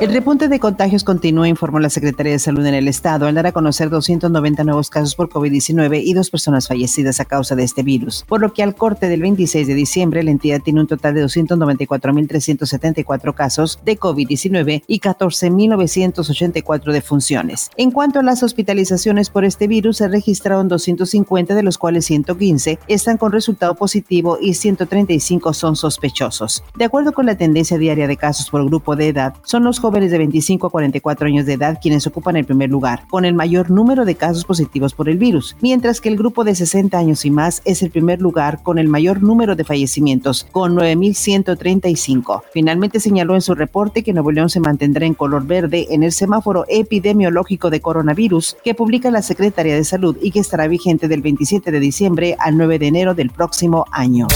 El repunte de contagios continúa, informó la Secretaría de Salud en el Estado, al dar a conocer 290 nuevos casos por COVID-19 y dos personas fallecidas a causa de este virus, por lo que al corte del 26 de diciembre la entidad tiene un total de 294.374 casos de COVID-19 y 14.984 defunciones. En cuanto a las hospitalizaciones por este virus, se registraron 250, de los cuales 115 están con resultado positivo y 135 son sospechosos. De acuerdo con la tendencia diaria de casos por grupo de edad, son los jóvenes de 25 a 44 años de edad quienes ocupan el primer lugar, con el mayor número de casos positivos por el virus, mientras que el grupo de 60 años y más es el primer lugar con el mayor número de fallecimientos, con 9.135. Finalmente señaló en su reporte que Nuevo León se mantendrá en color verde en el semáforo epidemiológico de coronavirus que publica la Secretaría de Salud y que estará vigente del 27 de diciembre al 9 de enero del próximo año.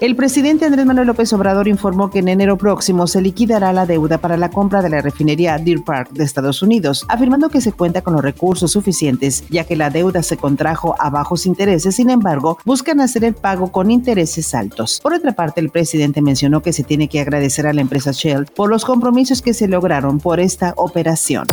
El presidente Andrés Manuel López Obrador informó que en enero próximo se liquidará la deuda para la compra de la refinería Deer Park de Estados Unidos, afirmando que se cuenta con los recursos suficientes, ya que la deuda se contrajo a bajos intereses, sin embargo, buscan hacer el pago con intereses altos. Por otra parte, el presidente mencionó que se tiene que agradecer a la empresa Shell por los compromisos que se lograron por esta operación.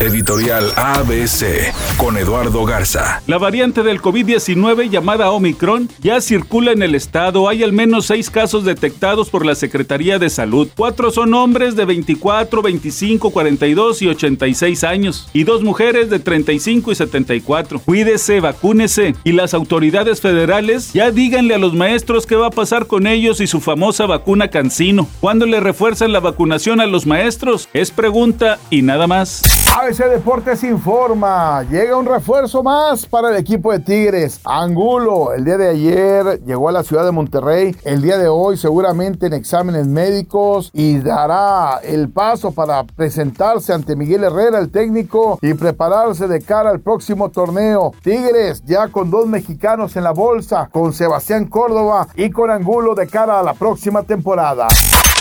Editorial ABC con Eduardo Garza. La variante del COVID-19 llamada Omicron ya circula en el estado. Hay al menos seis casos detectados por la Secretaría de Salud. Cuatro son hombres de 24, 25, 42 y 86 años y dos mujeres de 35 y 74. Cuídese, vacúnese y las autoridades federales ya díganle a los maestros qué va a pasar con ellos y su famosa vacuna Cancino. ¿Cuándo le refuerzan la vacunación a los maestros? Es pregunta y nada más. ABC Deportes informa, llega un refuerzo más para el equipo de Tigres. Angulo, el día de ayer llegó a la ciudad de Monterrey, el día de hoy seguramente en exámenes médicos y dará el paso para presentarse ante Miguel Herrera, el técnico, y prepararse de cara al próximo torneo. Tigres ya con dos mexicanos en la bolsa, con Sebastián Córdoba y con Angulo de cara a la próxima temporada.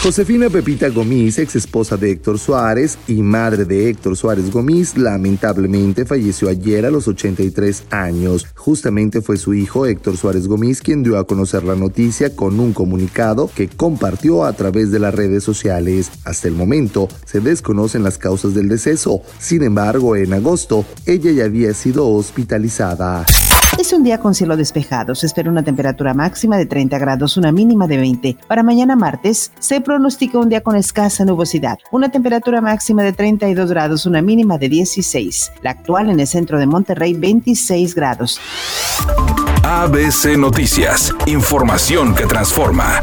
Josefina Pepita Gomis, ex esposa de Héctor Suárez y madre de Héctor Suárez Gomis, lamentablemente falleció ayer a los 83 años. Justamente fue su hijo Héctor Suárez Gomis quien dio a conocer la noticia con un comunicado que compartió a través de las redes sociales. Hasta el momento se desconocen las causas del deceso. Sin embargo, en agosto ella ya había sido hospitalizada. Es un día con cielo despejado. Se espera una temperatura máxima de 30 grados, una mínima de 20. Para mañana martes se pronostica un día con escasa nubosidad. Una temperatura máxima de 32 grados, una mínima de 16. La actual en el centro de Monterrey, 26 grados. ABC Noticias. Información que transforma.